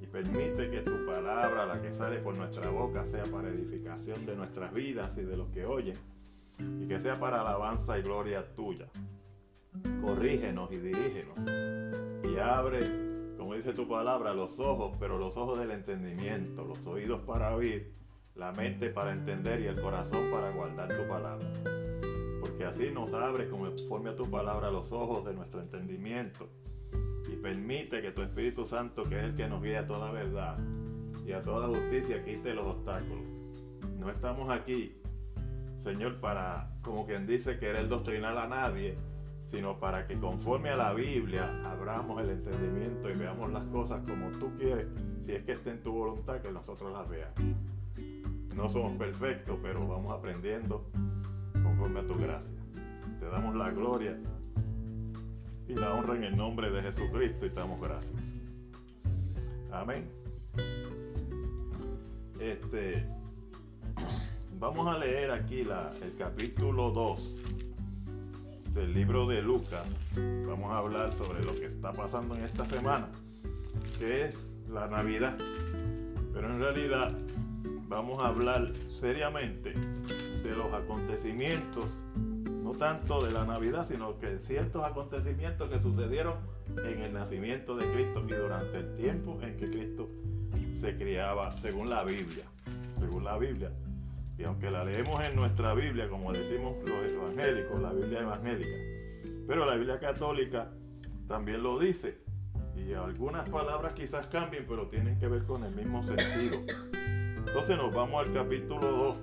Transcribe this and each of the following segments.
y permite que tu palabra, la que sale por nuestra boca, sea para edificación de nuestras vidas y de los que oyen y que sea para alabanza y gloria tuya. Corrígenos y dirígenos y abre, como dice tu palabra, los ojos, pero los ojos del entendimiento, los oídos para oír, la mente para entender y el corazón para guardar tu palabra. Porque así nos abres conforme a tu palabra los ojos de nuestro entendimiento y permite que tu Espíritu Santo, que es el que nos guía a toda verdad y a toda justicia, quite los obstáculos. No estamos aquí, Señor, para, como quien dice, querer doctrinar a nadie, sino para que conforme a la Biblia abramos el entendimiento y veamos las cosas como tú quieres, si es que esté en tu voluntad que nosotros las veamos. No somos perfectos, pero vamos aprendiendo conforme a tu gracia. Te damos la gloria y la honra en el nombre de Jesucristo y damos gracias. Amén. Este, vamos a leer aquí la, el capítulo 2 del libro de Lucas. Vamos a hablar sobre lo que está pasando en esta semana, que es la Navidad. Pero en realidad vamos a hablar seriamente de los acontecimientos tanto de la Navidad, sino que ciertos acontecimientos que sucedieron en el nacimiento de Cristo y durante el tiempo en que Cristo se criaba, según la Biblia, según la Biblia. Y aunque la leemos en nuestra Biblia, como decimos los evangélicos, la Biblia evangélica, pero la Biblia católica también lo dice. Y algunas palabras quizás cambien, pero tienen que ver con el mismo sentido. Entonces nos vamos al capítulo 2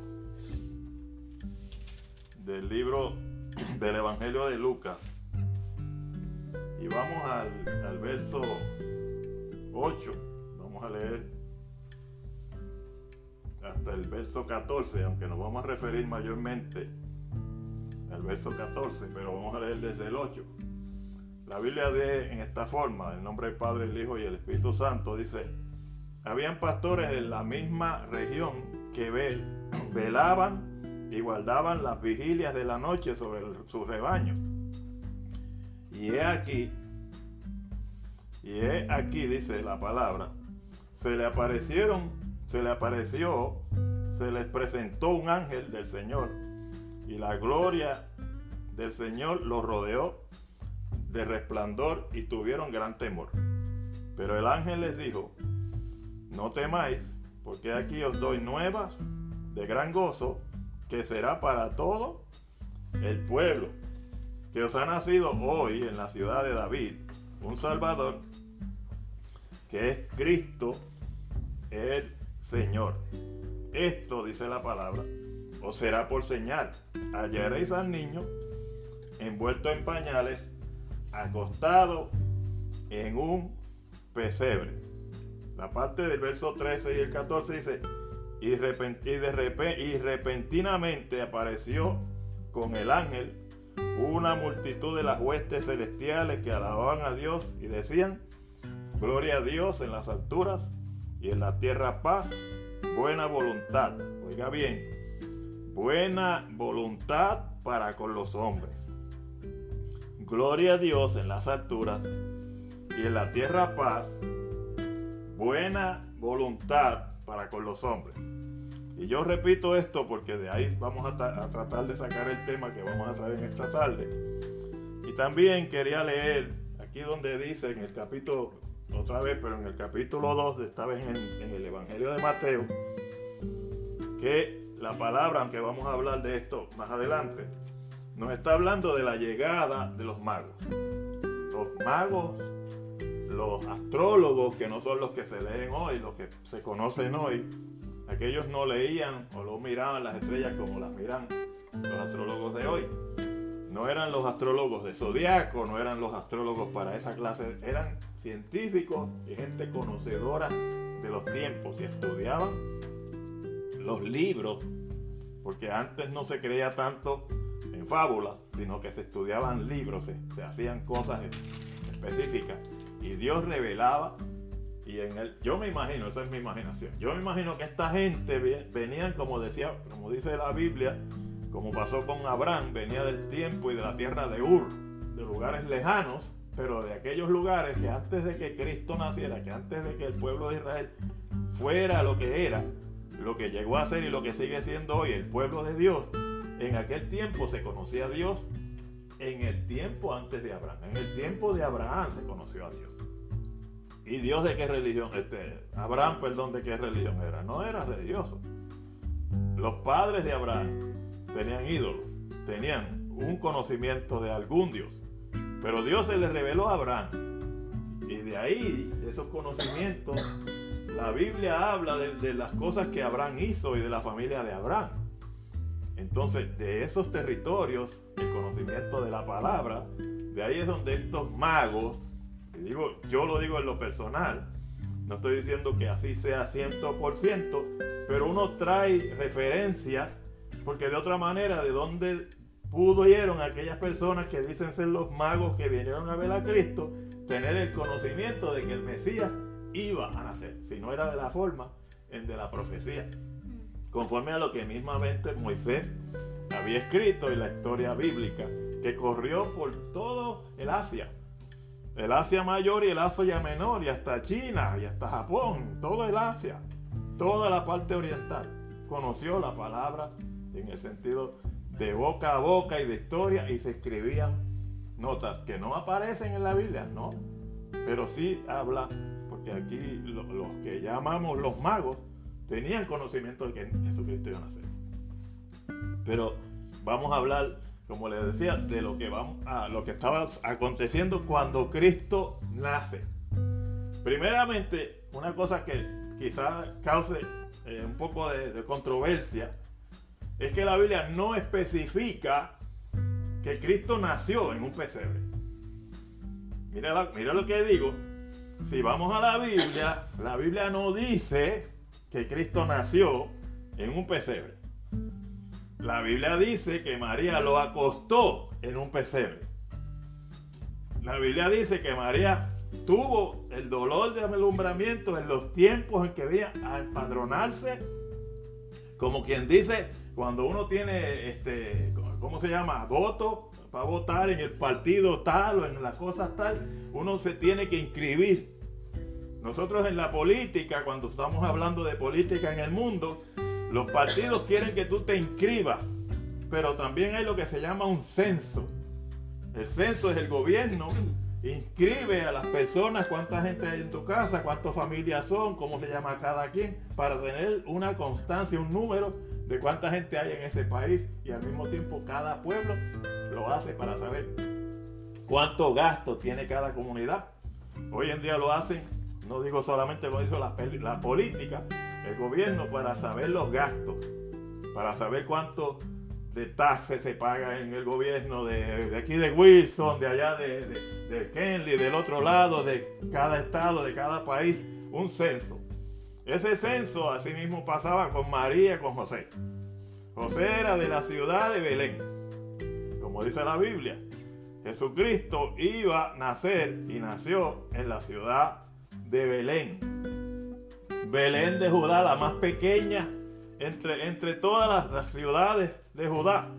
del libro del Evangelio de Lucas. Y vamos al, verso 8. Vamos a leer hasta el verso 14, aunque nos vamos a referir mayormente al verso 14, pero vamos a leer desde el 8. La Biblia de en esta forma, en nombre del Padre, el Hijo y el Espíritu Santo, dice, habían pastores en la misma región que velaban y guardaban las vigilias de la noche sobre sus rebaños. Y he aquí, y he aquí, dice la palabra, se le aparecieron, se le apareció, se les presentó un ángel del Señor, y la gloria del Señor los rodeó de resplandor y tuvieron gran temor. Pero el ángel les dijo, no temáis, porque aquí os doy nuevas de gran gozo que será para todo el pueblo, que os ha nacido hoy en la ciudad de David un Salvador, que es Cristo el Señor. Esto, dice la palabra, os será por señal. Hallaréis al niño envuelto en pañales, acostado en un pesebre. La parte del verso 13 y el 14 dice, y, de repentinamente apareció con el ángel una multitud de las huestes celestiales que alababan a Dios y decían, Gloria a Dios en las alturas y en la tierra paz, buena voluntad. Oiga bien, buena voluntad para con los hombres. Gloria a Dios en las alturas y en la tierra paz, buena voluntad para con los hombres. Y yo repito esto porque de ahí vamos a, tratar de sacar el tema que vamos a traer en esta tarde. Y también quería leer aquí donde dice en el capítulo, otra vez, pero en el capítulo 2, esta vez en, en el Evangelio de Mateo, que la palabra, aunque vamos a hablar de esto más adelante, nos está hablando de la llegada de los magos. Los magos los astrólogos, que no son los que se leen hoy, los que se conocen hoy, aquellos no leían o no miraban las estrellas como las miran los astrólogos de hoy. No eran los astrólogos de zodiaco, no eran los astrólogos para esa clase, eran científicos y gente conocedora de los tiempos y estudiaban los libros, porque antes no se creía tanto en fábulas, sino que se estudiaban libros, se hacían cosas específicas y Dios revelaba y en él, yo me imagino, esa es mi imaginación, yo me imagino que esta gente venían, como decía, como dice la Biblia, como pasó con Abraham, venía del tiempo y de la tierra de Ur, de lugares lejanos, pero de aquellos lugares que antes de que Cristo naciera, que antes de que el pueblo de Israel fuera lo que era, lo que llegó a ser y lo que sigue siendo hoy el pueblo de Dios, en aquel tiempo se conocía a Dios en el tiempo antes de Abraham. En el tiempo de Abraham se conoció a Dios. ¿Y Dios de qué religión? Este, Abraham, perdón, de qué religión era. No era religioso. Los padres de Abraham tenían ídolos, tenían un conocimiento de algún Dios. Pero Dios se le reveló a Abraham. Y de ahí, esos conocimientos, la Biblia habla de, de las cosas que Abraham hizo y de la familia de Abraham. Entonces, de esos territorios, el conocimiento de la palabra, de ahí es donde estos magos, digo, yo lo digo en lo personal, no estoy diciendo que así sea 100%, pero uno trae referencias, porque de otra manera, de dónde pudieron aquellas personas que dicen ser los magos que vinieron a ver a Cristo, tener el conocimiento de que el Mesías iba a nacer, si no era de la forma de la profecía conforme a lo que mismamente Moisés había escrito en la historia bíblica, que corrió por todo el Asia, el Asia mayor y el Asia menor, y hasta China, y hasta Japón, todo el Asia, toda la parte oriental, conoció la palabra en el sentido de boca a boca y de historia, y se escribían notas que no aparecen en la Biblia, no, pero sí habla, porque aquí los que llamamos los magos, tenían conocimiento de que Jesucristo iba a nacer. Pero vamos a hablar, como les decía, de lo que, vamos a, lo que estaba aconteciendo cuando Cristo nace. Primeramente, una cosa que quizás cause eh, un poco de, controversia es que la Biblia no especifica que Cristo nació en un pesebre. Mira, mira lo que digo. Si vamos a la Biblia, la Biblia no dice que Cristo nació en un pesebre. La Biblia dice que María lo acostó en un pesebre. La Biblia dice que María tuvo el dolor de alumbramiento en los tiempos en que venía a empadronarse. Como quien dice, cuando uno tiene, este, ¿cómo se llama? Voto para votar en el partido tal o en las cosas tal, uno se tiene que inscribir nosotros en la política, cuando estamos hablando de política en el mundo, los partidos quieren que tú te inscribas, pero también hay lo que se llama un censo. El censo es el gobierno, inscribe a las personas, cuánta gente hay en tu casa, cuántas familias son, cómo se llama cada quien, para tener una constancia, un número de cuánta gente hay en ese país y al mismo tiempo cada pueblo lo hace para saber cuánto gasto tiene cada comunidad. Hoy en día lo hacen no digo solamente lo hizo la, política, el gobierno para saber los gastos, para saber cuánto de taxes se paga en el gobierno de, aquí de Wilson, de allá de, de, de Kenley, del otro lado, de cada estado, de cada país, un censo. Ese censo así mismo pasaba con María, con José. José era de la ciudad de Belén, como dice la Biblia. Jesucristo iba a nacer y nació en la ciudad de Belén. Belén de Judá, la más pequeña entre, entre todas las, ciudades de Judá.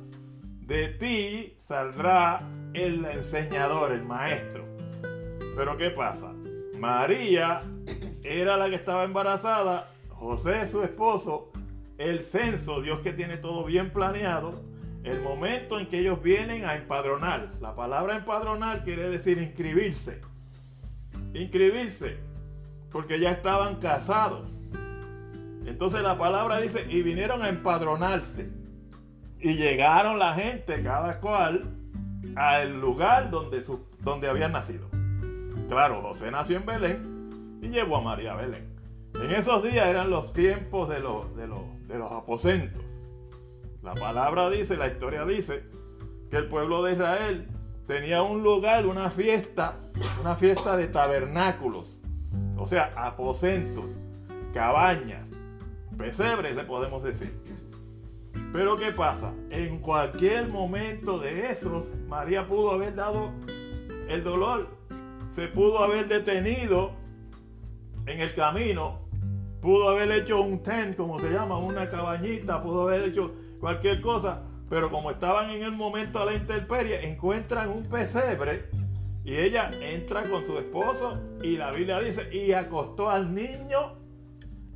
De ti saldrá el enseñador, el maestro. Pero ¿qué pasa? María era la que estaba embarazada, José su esposo, el censo, Dios que tiene todo bien planeado, el momento en que ellos vienen a empadronar. La palabra empadronar quiere decir inscribirse. Inscribirse porque ya estaban casados. Entonces la palabra dice, y vinieron a empadronarse. Y llegaron la gente, cada cual, al lugar donde, su, donde habían nacido. Claro, José nació en Belén y llevó a María a Belén. En esos días eran los tiempos de los, de los, de los aposentos. La palabra dice, la historia dice, que el pueblo de Israel tenía un lugar, una fiesta, una fiesta de tabernáculos o sea, aposentos, cabañas, pesebres, le podemos decir. Pero ¿qué pasa? En cualquier momento de esos, María pudo haber dado el dolor, se pudo haber detenido en el camino, pudo haber hecho un tent, como se llama, una cabañita, pudo haber hecho cualquier cosa, pero como estaban en el momento de la intemperie, encuentran un pesebre Y ella entra con su esposo y la Biblia dice, y acostó al niño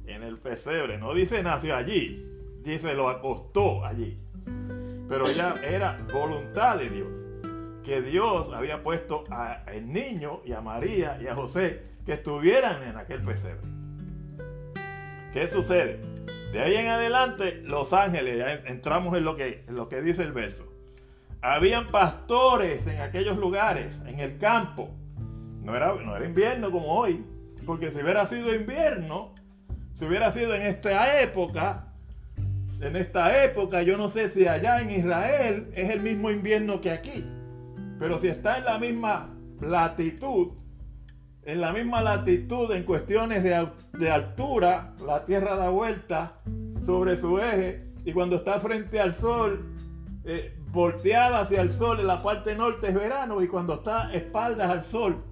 en el pesebre. No dice nació allí, dice lo acostó allí. Pero ella era voluntad de Dios. Que Dios había puesto al niño y a María y a José que estuvieran en aquel pesebre. ¿Qué sucede? De ahí en adelante, los ángeles, ya entramos en lo que, en lo que dice el verso. Habían pastores en aquellos lugares, en el campo. No era, no era invierno como hoy, porque si hubiera sido invierno, si hubiera sido en esta época, en esta época, yo no sé si allá en Israel es el mismo invierno que aquí, pero si está en la misma latitud, en la misma latitud en cuestiones de, altura, la Tierra da vuelta sobre su eje y cuando está frente al Sol, eh, volteada hacia el Sol en la parte norte es verano y cuando está espaldas al Sol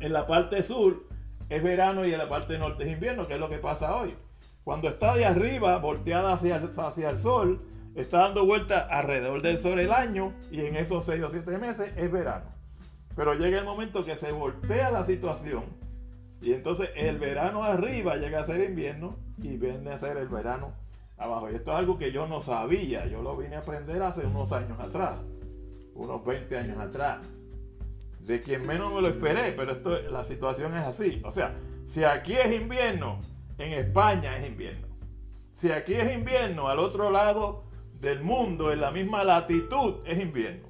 en la parte sur es verano y en la parte norte es invierno, que es lo que pasa hoy. Cuando está de arriba, volteada hacia el, hacia el Sol, está dando vuelta alrededor del Sol el año y en esos 6 o 7 meses es verano. Pero llega el momento que se voltea la situación y entonces el verano arriba llega a ser invierno y viene a ser el verano abajo. Y esto es algo que yo no sabía, yo lo vine a aprender hace unos años atrás, unos 20 años atrás. De quien menos me lo esperé, pero esto, la situación es así. O sea, si aquí es invierno, en España es invierno. Si aquí es invierno, al otro lado del mundo, en la misma latitud, es invierno.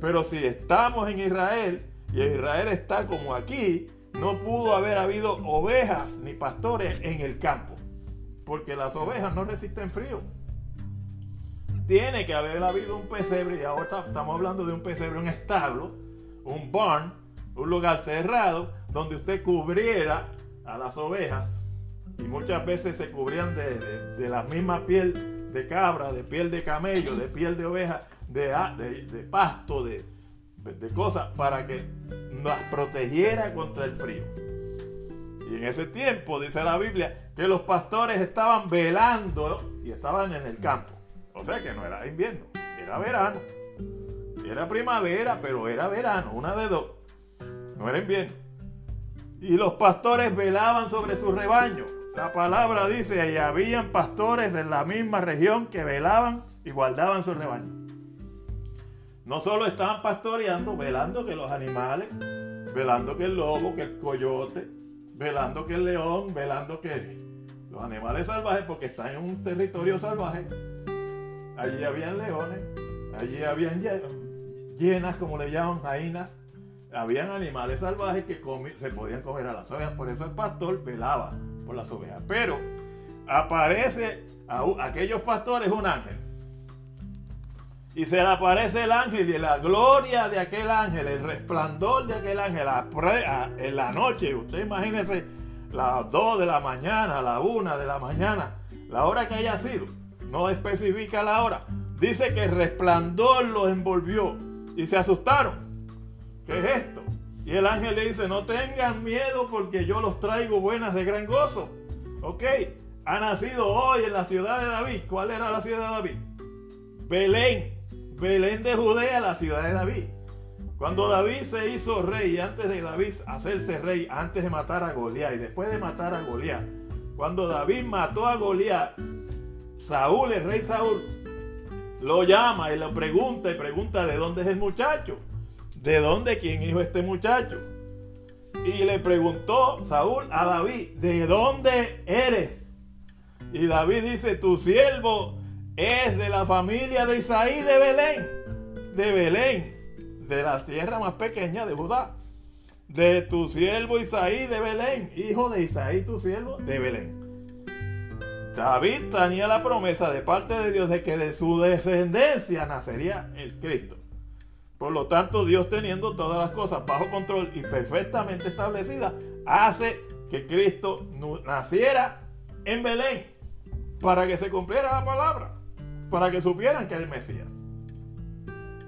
Pero si estamos en Israel y Israel está como aquí, no pudo haber habido ovejas ni pastores en el campo, porque las ovejas no resisten frío. Tiene que haber habido un pesebre, y ahora estamos hablando de un pesebre, un establo, un barn, un lugar cerrado, donde usted cubriera a las ovejas, y muchas veces se cubrían de, de la misma piel de cabra, de piel de camello, de piel de oveja, de, pasto, de, de cosas, para que nos protegiera contra el frío. Y en ese tiempo dice la Biblia que los pastores estaban velando y estaban en el campo. O sea que no era invierno, era verano. Era primavera, pero era verano, una de dos. No era invierno. Y los pastores velaban sobre su rebaño. La palabra dice, y habían pastores en la misma región que velaban y guardaban su rebaño. No solo estaban pastoreando, velando que los animales, velando que el lobo, que el coyote, velando que el león, velando que los animales salvajes, porque están en un territorio salvaje. Allí habían leones, allí habían llenas, como le llaman, jainas. Habían animales salvajes que se podían comer a las ovejas. Por eso el pastor velaba por las ovejas. Pero aparece a aquellos pastores un ángel y se le aparece el ángel y la gloria de aquel ángel, el resplandor de aquel ángel en la noche. Usted imagínese las 2 de la mañana, la 1 de la mañana, la hora que haya sido. No especifica la hora. Dice que el resplandor los envolvió y se asustaron. ¿Qué es esto? Y el ángel le dice, no tengan miedo porque yo los traigo buenas de gran gozo. Ok, ha nacido hoy en la ciudad de David. ¿Cuál era la ciudad de David? Belén. Belén de Judea, la ciudad de David. Cuando David se hizo rey, antes de David hacerse rey, antes de matar a Goliat y después de matar a Goliat, cuando David mató a Goliat, Saúl, el rey Saúl, lo llama y le pregunta y pregunta de dónde es el muchacho, de dónde, quién hijo este muchacho. Y le preguntó Saúl a David, ¿de dónde eres? Y David dice, tu siervo es de la familia de Isaí de Belén, de Belén, de la tierra más pequeña de Judá, de tu siervo Isaí de Belén, hijo de Isaí tu siervo de Belén. David tenía la promesa de parte de Dios de que de su descendencia nacería el Cristo. Por lo tanto, Dios teniendo todas las cosas bajo control y perfectamente establecidas, hace que Cristo naciera en Belén para que se cumpliera la palabra para que supieran que era el Mesías.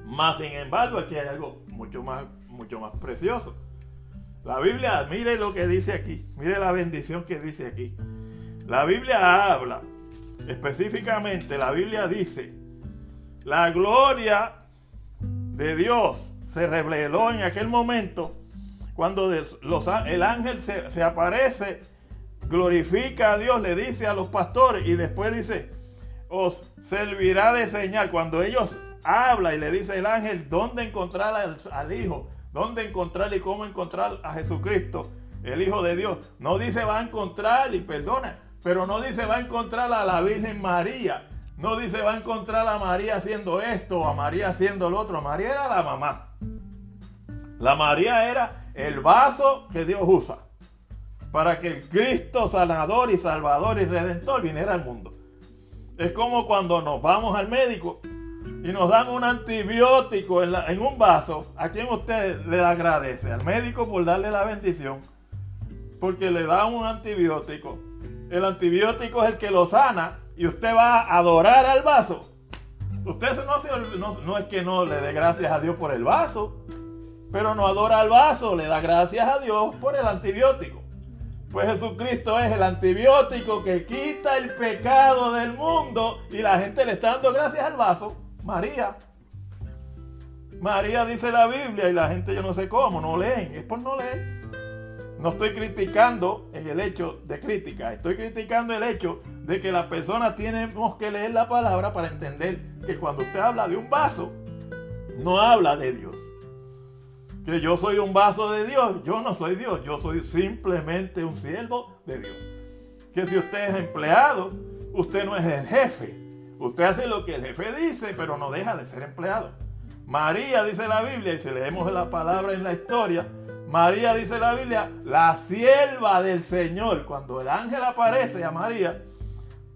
Más sin embargo, aquí hay algo mucho más, mucho más precioso. La Biblia, mire lo que dice aquí, mire la bendición que dice aquí. La Biblia habla, específicamente la Biblia dice, la gloria de Dios se reveló en aquel momento cuando el ángel se, se aparece, glorifica a Dios, le dice a los pastores y después dice, os servirá de señal. Cuando ellos habla y le dice el ángel dónde encontrar al, Hijo, dónde encontrar y cómo encontrar a Jesucristo, el Hijo de Dios. No dice va a encontrar y perdona, pero no dice va a encontrar a la Virgen María. No dice va a encontrar a María haciendo esto a María haciendo lo otro. María era la mamá. La María era el vaso que Dios usa para que el Cristo sanador y salvador y redentor viniera al mundo. Es como cuando nos vamos al médico y nos dan un antibiótico en, un vaso, ¿a quién usted le agradece? Al médico por darle la bendición, porque le da un antibiótico. El antibiótico es el que lo sana y usted va a adorar al vaso. Usted no, es que no le dé gracias a Dios por el vaso, pero no adora al vaso, le da gracias a Dios por el antibiótico. Pues Jesucristo es el antibiótico que quita el pecado del mundo y la gente le está dando gracias al vaso. María. María dice la Biblia y la gente yo no sé cómo, no leen, es por no leer. No estoy criticando el hecho de crítica, estoy criticando el hecho de que las personas tenemos que leer la palabra para entender que cuando usted habla de un vaso, no habla de Dios. Que yo soy un vaso de Dios, yo no soy Dios, yo soy simplemente un siervo de Dios. Que si usted es empleado, usted no es el jefe, Usted hace lo que el jefe dice, pero no deja de ser empleado. María dice la Biblia, y si leemos la palabra en la historia, María dice la Biblia, la sierva del Señor. Cuando el ángel aparece a María,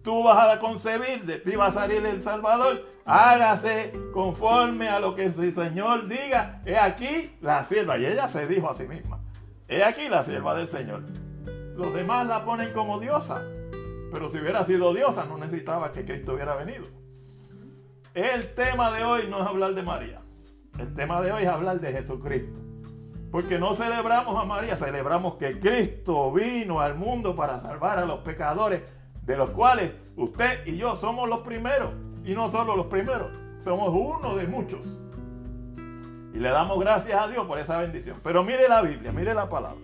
tú vas a concebir, de ti va a salir el Salvador. Hágase conforme a lo que el Señor diga. He aquí la sierva. Y ella se dijo a sí misma, he aquí la sierva del Señor. Los demás la ponen como diosa. Pero si hubiera sido diosa, no necesitaba que Cristo hubiera venido. El tema de hoy no es hablar de María. El tema de hoy es hablar de Jesucristo. Porque no celebramos a María, celebramos que Cristo vino al mundo para salvar a los pecadores, de los cuales usted y yo somos los primeros. Y no solo los primeros, somos uno de muchos. Y le damos gracias a Dios por esa bendición. Pero mire la Biblia, mire la palabra.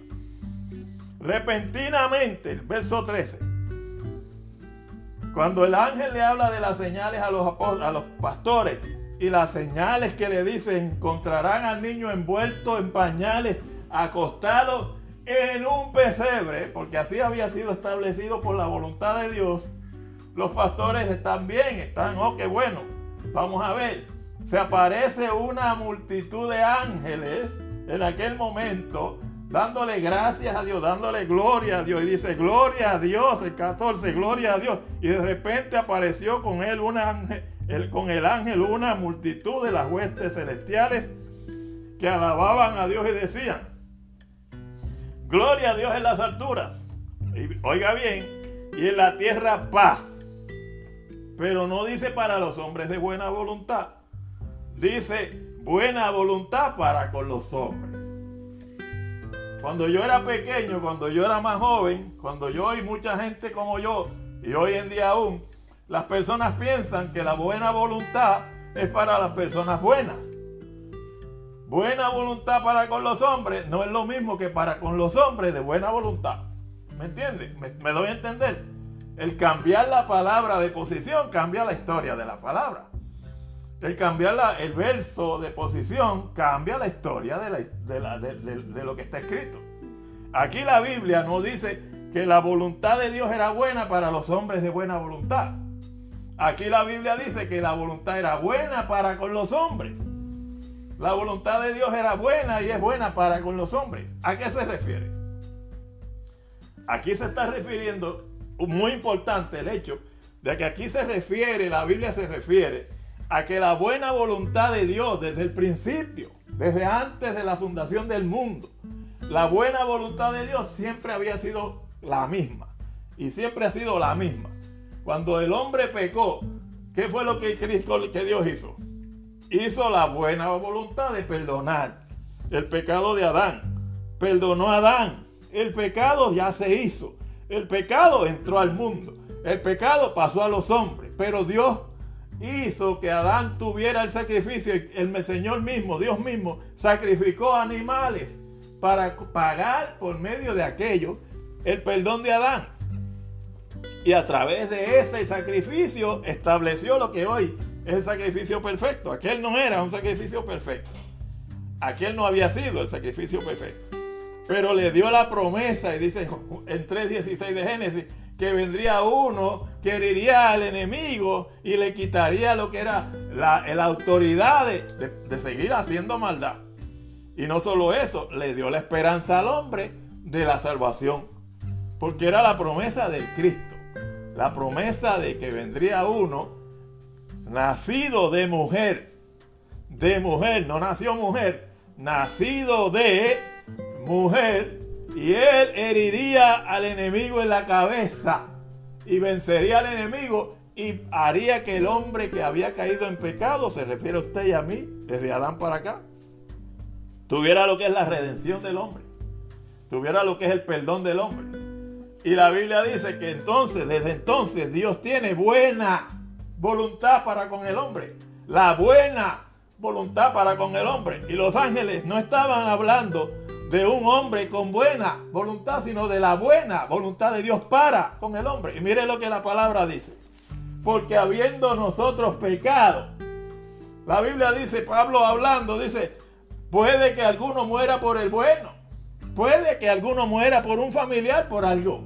Repentinamente, el verso 13. Cuando el ángel le habla de las señales a los, a los pastores y las señales que le dicen encontrarán al niño envuelto en pañales, acostado en un pesebre, porque así había sido establecido por la voluntad de Dios, los pastores están bien, están, oh, qué bueno. Vamos a ver, se aparece una multitud de ángeles en aquel momento dándole gracias a Dios, dándole gloria a Dios. Y dice, gloria a Dios, el 14, gloria a Dios. Y de repente apareció con él un ángel, con el ángel una multitud de las huestes celestiales que alababan a Dios y decían, gloria a Dios en las alturas. Oiga bien, y en la tierra paz. Pero no dice para los hombres de buena voluntad. Dice buena voluntad para con los hombres. Cuando yo era pequeño, cuando yo era más joven, cuando yo y mucha gente como yo, y hoy en día aún, las personas piensan que la buena voluntad es para las personas buenas. Buena voluntad para con los hombres no es lo mismo que para con los hombres de buena voluntad. ¿Me entiendes? Me, doy a entender. El cambiar la palabra de posición cambia la historia de la palabra. El cambiar el verso de posición cambia la historia de, lo que está escrito. Aquí la Biblia no dice que la voluntad de Dios era buena para los hombres de buena voluntad. Aquí la Biblia dice que la voluntad era buena para con los hombres. La voluntad de Dios era buena y es buena para con los hombres. ¿A qué se refiere? Aquí se está refiriendo, muy importante el hecho, de que aquí se refiere, la Biblia se refiere a que la buena voluntad de Dios desde el principio, desde antes de la fundación del mundo, la buena voluntad de Dios siempre había sido la misma. Y siempre ha sido la misma. Cuando el hombre pecó, ¿qué fue lo que, Cristo, Dios hizo? Hizo la buena voluntad de perdonar el pecado de Adán. Perdonó a Adán. El pecado ya se hizo. El pecado entró al mundo. El pecado pasó a los hombres. Pero Dios hizo que Adán tuviera el sacrificio. El Señor mismo, Dios mismo, sacrificó animales para pagar por medio de aquello el perdón de Adán. Y a través de ese sacrificio estableció lo que hoy es el sacrificio perfecto. Aquel no era un sacrificio perfecto. Aquel no había sido el sacrificio perfecto. Pero le dio la promesa, y dice en 3.16 de Génesis, que vendría uno que heriría al enemigo y le quitaría lo que era la, autoridad de, seguir haciendo maldad. Y no solo eso, le dio la esperanza al hombre de la salvación. Porque era la promesa del Cristo. La promesa de que vendría uno nacido de mujer. De mujer, no nació mujer. Nacido de mujer y él heriría al enemigo en la cabeza y vencería al enemigo y haría que el hombre que había caído en pecado, se refiere a usted y a mí, desde Adán para acá, tuviera lo que es la redención del hombre, tuviera lo que es el perdón del hombre. Y la Biblia dice que entonces, desde entonces, Dios tiene buena voluntad para con el hombre. La buena voluntad para con el hombre. Y los ángeles no estaban hablando de un hombre con buena voluntad, sino de la buena voluntad de Dios para con el hombre. Y mire lo que la palabra dice. Porque habiendo nosotros pecado, la Biblia dice, Pablo hablando, dice, puede que alguno muera por el bueno, puede que alguno muera por un familiar, por algo.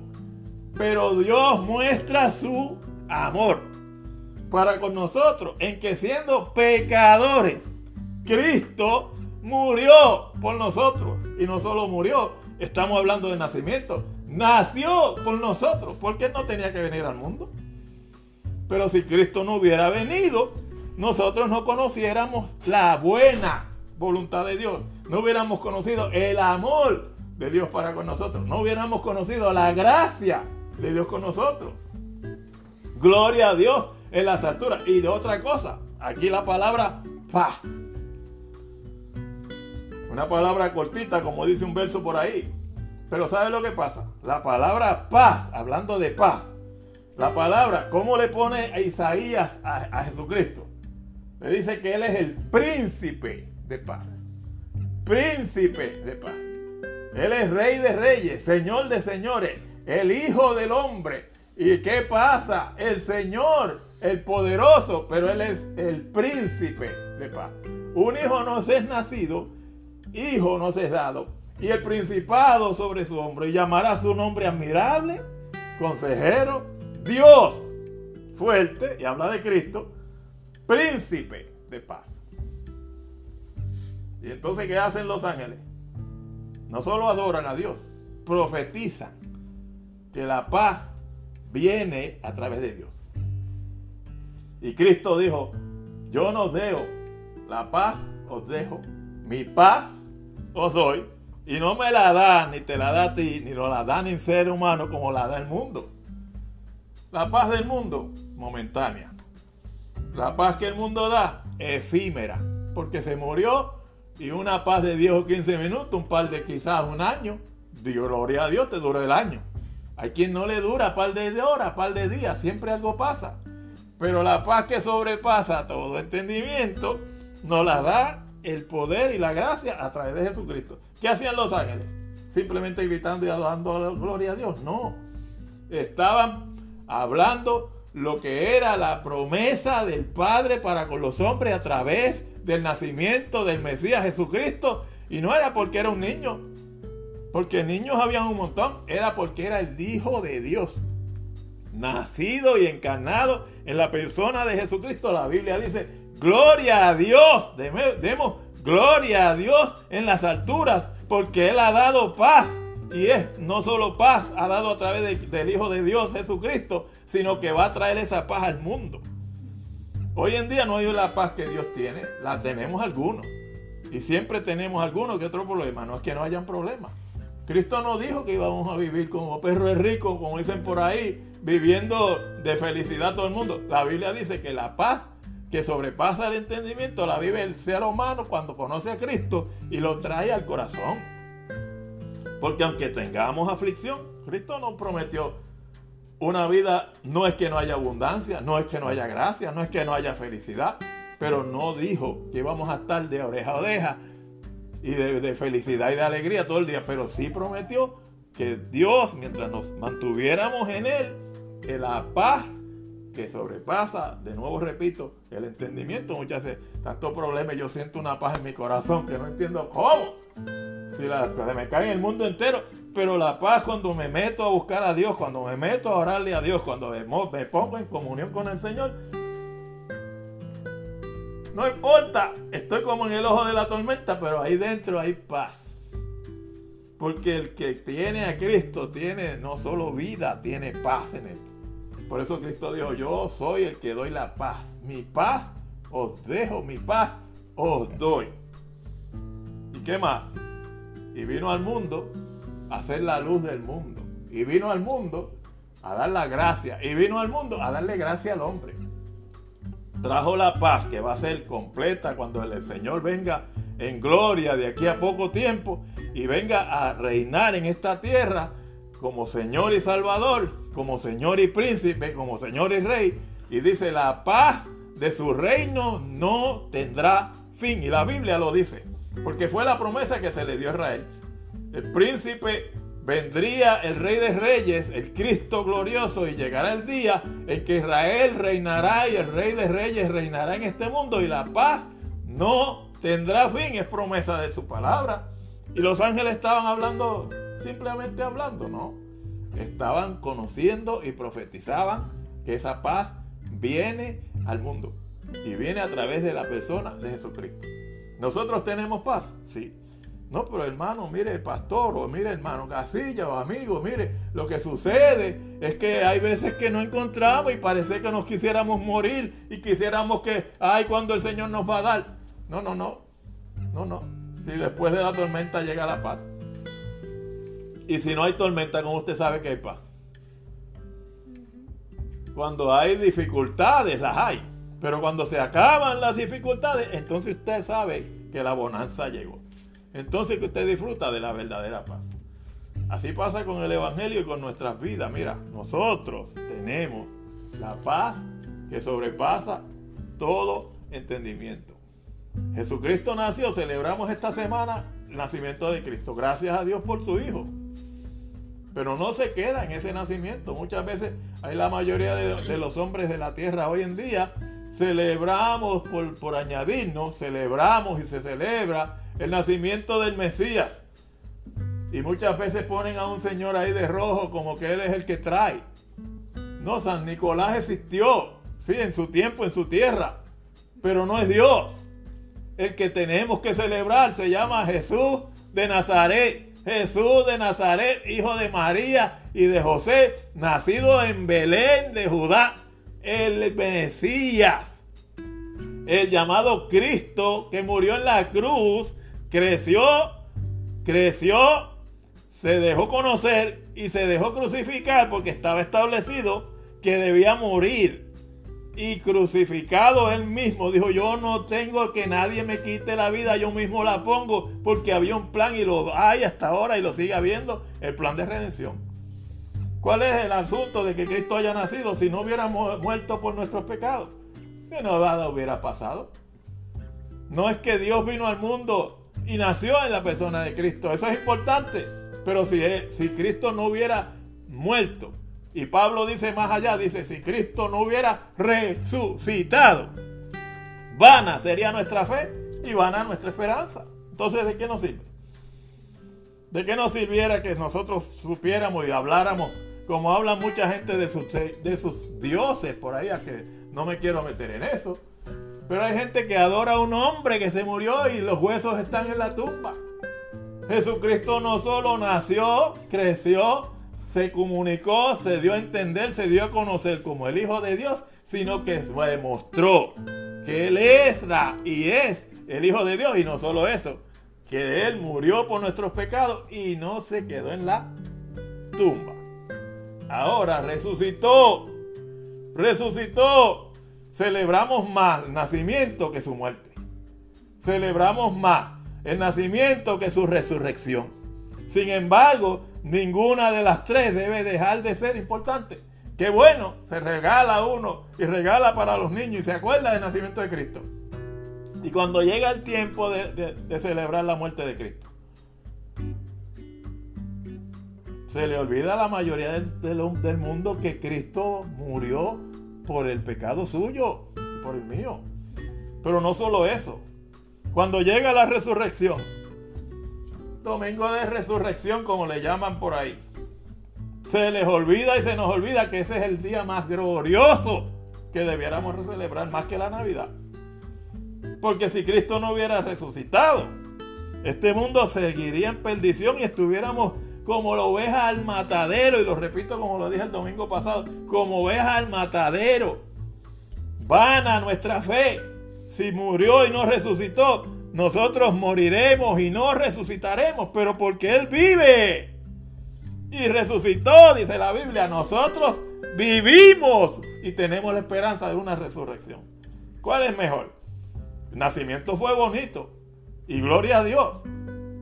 Pero Dios muestra su amor para con nosotros en que siendo pecadores, Cristo murió por nosotros. Y no solo murió, estamos hablando de nacimiento. Nació por nosotros, porque no tenía que venir al mundo. Pero si Cristo no hubiera venido, nosotros no conociéramos la buena voluntad de Dios. No hubiéramos conocido el amor de Dios para con nosotros. No hubiéramos conocido la gracia de Dios con nosotros. Gloria a Dios en las alturas. Y de otra cosa, aquí la palabra paz. Una palabra cortita, como dice un verso por ahí. Pero ¿sabe lo que pasa? La palabra paz, hablando de paz, la palabra, ¿cómo le pone a Isaías a, Jesucristo? Le dice que Él es el príncipe de paz. Príncipe de paz. Él es rey de reyes, señor de señores, el hijo del hombre. ¿Y qué pasa? El Señor, el poderoso, pero Él es el príncipe de paz. Un hijo no es nacido, hijo nos es dado, y el principado sobre su hombro, y llamará su nombre admirable, consejero, Dios fuerte, y habla de Cristo, príncipe de paz. Y entonces, ¿qué hacen los ángeles? No solo adoran a Dios, profetizan que la paz viene a través de Dios. Y Cristo dijo, yo no dejo, la paz os dejo, mi paz os doy y no me la da, ni te la da a ti, ni no la da ni ser humano como la da el mundo. La paz del mundo, momentánea. La paz que el mundo da, efímera, porque se murió y una paz de 10 o 15 minutos, un par de quizás un año, Dios, gloria a Dios, te dura el año. Hay quien no le dura par de horas, par de días, siempre algo pasa. Pero la paz que sobrepasa todo entendimiento, nos la da el poder y la gracia a través de Jesucristo. ¿Qué hacían los ángeles? Simplemente gritando y la gloria a Dios. No. Estaban hablando lo que era la promesa del Padre para con los hombres a través del nacimiento del Mesías Jesucristo. Y no era porque era un niño, porque niños habían un montón, era porque era el Hijo de Dios, nacido y encarnado en la persona de Jesucristo. La Biblia dice Gloria a Dios. Demos gloria a Dios en las alturas, porque Él ha dado paz. Y es no solo paz, ha dado a través del Hijo de Dios, Jesucristo, sino que va a traer esa paz al mundo. Hoy en día no hay la paz que Dios tiene, la tenemos algunos. Y siempre tenemos algunos que otro problema, no es que no hayan problemas. Cristo no dijo que íbamos a vivir como perros ricos, como dicen por ahí, viviendo de felicidad todo el mundo. La Biblia dice que la paz que sobrepasa el entendimiento la vive el ser humano cuando conoce a Cristo y lo trae al corazón. Porque aunque tengamos aflicción, Cristo nos prometió una vida no es que no haya abundancia, no es que no haya gracia, no es que no haya felicidad, pero no dijo que íbamos a estar de oreja a oreja y de, felicidad y de alegría todo el día, pero sí prometió que Dios, mientras nos mantuviéramos en Él, que la paz que sobrepasa, de nuevo repito, el entendimiento. Muchas veces, tanto problema, yo siento una paz en mi corazón que no entiendo cómo. Si la, se me cae en el mundo entero, pero la paz cuando me meto a buscar a Dios, cuando me meto a orarle a Dios, cuando me pongo en comunión con el Señor, no importa, estoy como en el ojo de la tormenta, pero ahí dentro hay paz. Porque el que tiene a Cristo tiene no solo vida, tiene paz en él. Por eso Cristo dijo, yo soy el que doy la paz. Mi paz os dejo, mi paz os doy. ¿Y qué más? Y vino al mundo a ser la luz del mundo. Y vino al mundo a dar la gracia. Y vino al mundo a darle gracia al hombre. Trajo la paz que va a ser completa cuando el Señor venga en gloria de aquí a poco tiempo y venga a reinar en esta tierra como Señor y Salvador, como Señor y Príncipe, como Señor y Rey. Y dice, la paz de su reino no tendrá fin. Y la Biblia lo dice, porque fue la promesa que se le dio a Israel. El príncipe vendría, el Rey de Reyes, el Cristo glorioso, y llegará el día en que Israel reinará y el Rey de Reyes reinará en este mundo y la paz no tendrá fin, es promesa de su palabra. Y los ángeles estaban hablando, simplemente hablando, ¿no? Estaban conociendo y profetizaban que esa paz viene al mundo y viene a través de la persona de Jesucristo. ¿Nosotros tenemos paz? Sí. No, pero hermano, mire, pastor, o mire, hermano Casilla, o amigo, mire, lo que sucede es que hay veces que no encontramos y parece que nos quisiéramos morir y quisiéramos que, ay, cuando el Señor nos va a dar. No, no, no. No, no. Si después de la tormenta llega la paz. Y si no hay tormenta, ¿cómo usted sabe que hay paz? Cuando hay dificultades, las hay. Pero cuando se acaban las dificultades, entonces usted sabe que la bonanza llegó. Entonces que usted disfruta de la verdadera paz. Así pasa con el Evangelio y con nuestras vidas. Mira, nosotros tenemos la paz que sobrepasa todo entendimiento. Jesucristo nació, celebramos esta semana el nacimiento de Cristo. Gracias a Dios por su Hijo. Pero no se queda en ese nacimiento. Muchas veces hay la mayoría de, los hombres de la tierra hoy en día. Celebramos por, por añadirnos, celebramos y se celebra el nacimiento del Mesías. Y muchas veces ponen a un señor ahí de rojo como que él es el que trae. No, San Nicolás existió, sí, en su tiempo, en su tierra, pero no es Dios el que tenemos que celebrar se llama Jesús de Nazaret. Jesús de Nazaret, hijo de María y de José, nacido en Belén de Judá, el Mesías, el llamado Cristo que murió en la cruz, creció, creció, se dejó conocer y se dejó crucificar porque estaba establecido que debía morir y crucificado él mismo. Dijo, yo no tengo que nadie me quite la vida, yo mismo la pongo, porque había un plan y lo hay hasta ahora y lo sigue habiendo, el plan de redención. ¿Cuál es el asunto de que Cristo haya nacido si no hubiera muerto por nuestros pecados? Que nada hubiera pasado. No es que Dios vino al mundo y nació en la persona de Cristo, eso es importante. Pero si, si Cristo no hubiera muerto, y Pablo dice más allá, dice, si Cristo no hubiera resucitado, vana sería nuestra fe y vana nuestra esperanza. Entonces, ¿de qué nos sirve? ¿De qué nos sirviera que nosotros supiéramos y habláramos como habla mucha gente de sus, de sus dioses por ahí, a que no me quiero meter en eso? Pero hay gente que adora a un hombre que se murió y los huesos están en la tumba. Jesucristo no solo nació, creció, se comunicó, se dio a entender, se dio a conocer como el Hijo de Dios, sino que demostró que Él es y es el Hijo de Dios. Y no solo eso, que Él murió por nuestros pecados y no se quedó en la tumba. Ahora resucitó, resucitó. Celebramos más el nacimiento que su muerte. Celebramos más el nacimiento que su resurrección. Sin embargo, ninguna de las tres debe dejar de ser importante. Qué bueno, se regala uno y regala para los niños y se acuerda del nacimiento de Cristo. Y cuando llega el tiempo de, celebrar la muerte de Cristo, se le olvida a la mayoría del, del, mundo que Cristo murió por el pecado suyo y por el mío. Pero no solo eso. Cuando llega la resurrección, domingo de resurrección como le llaman por ahí, se les olvida y se nos olvida que ese es el día más glorioso que debiéramos celebrar más que la Navidad. Porque si Cristo no hubiera resucitado, este mundo seguiría en perdición y estuviéramos como la oveja al matadero. Y lo repito como lo dije el domingo pasado, como oveja al matadero. Vana nuestra fe. Si murió y no resucitó, nosotros moriremos y no resucitaremos, pero porque Él vive. Y resucitó, dice la Biblia, nosotros vivimos y tenemos la esperanza de una resurrección. ¿Cuál es mejor? El nacimiento fue bonito y gloria a Dios,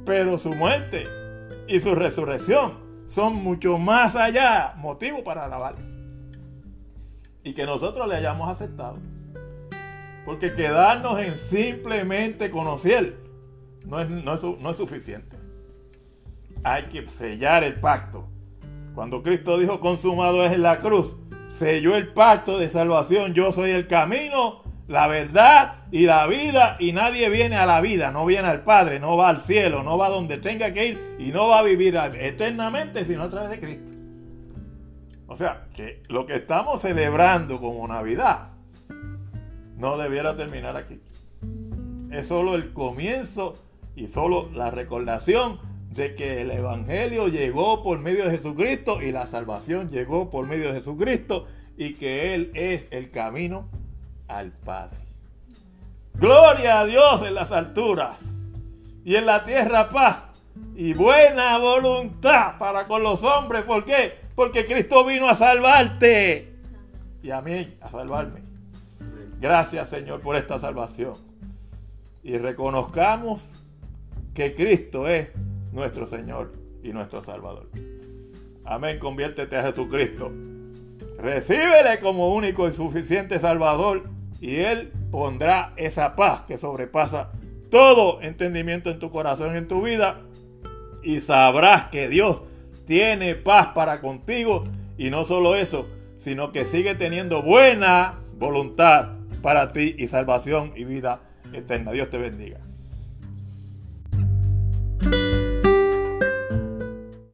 pero su muerte y su resurrección son mucho más allá, motivo para alabar. Y que nosotros le hayamos aceptado. Porque quedarnos en simplemente conocer no es, no no es suficiente. Hay que sellar el pacto. Cuando Cristo dijo consumado es en la cruz, selló el pacto de salvación. Yo soy el camino, la verdad y la vida y nadie viene a la vida, no viene al Padre, no va al cielo, no va donde tenga que ir y no va a vivir eternamente sino a través de Cristo. O sea, que lo que estamos celebrando como Navidad no debiera terminar aquí. Es solo el comienzo y solo la recordación de que el Evangelio llegó por medio de Jesucristo y la salvación llegó por medio de Jesucristo y que Él es el camino al Padre. Gloria a Dios en las alturas y en la tierra paz y buena voluntad para con los hombres. ¿Por qué? Porque Cristo vino a salvarte y a mí a salvarme. Gracias Señor por esta salvación. Y reconozcamos que Cristo es nuestro Señor y nuestro Salvador. Amén, conviértete a Jesucristo. Recíbele como único y suficiente Salvador y Él pondrá esa paz que sobrepasa todo entendimiento en tu corazón en tu vida. Y sabrás que Dios tiene paz para contigo. Y no solo eso, sino que sigue teniendo buena voluntad para ti y salvación y vida eterna. Dios te bendiga.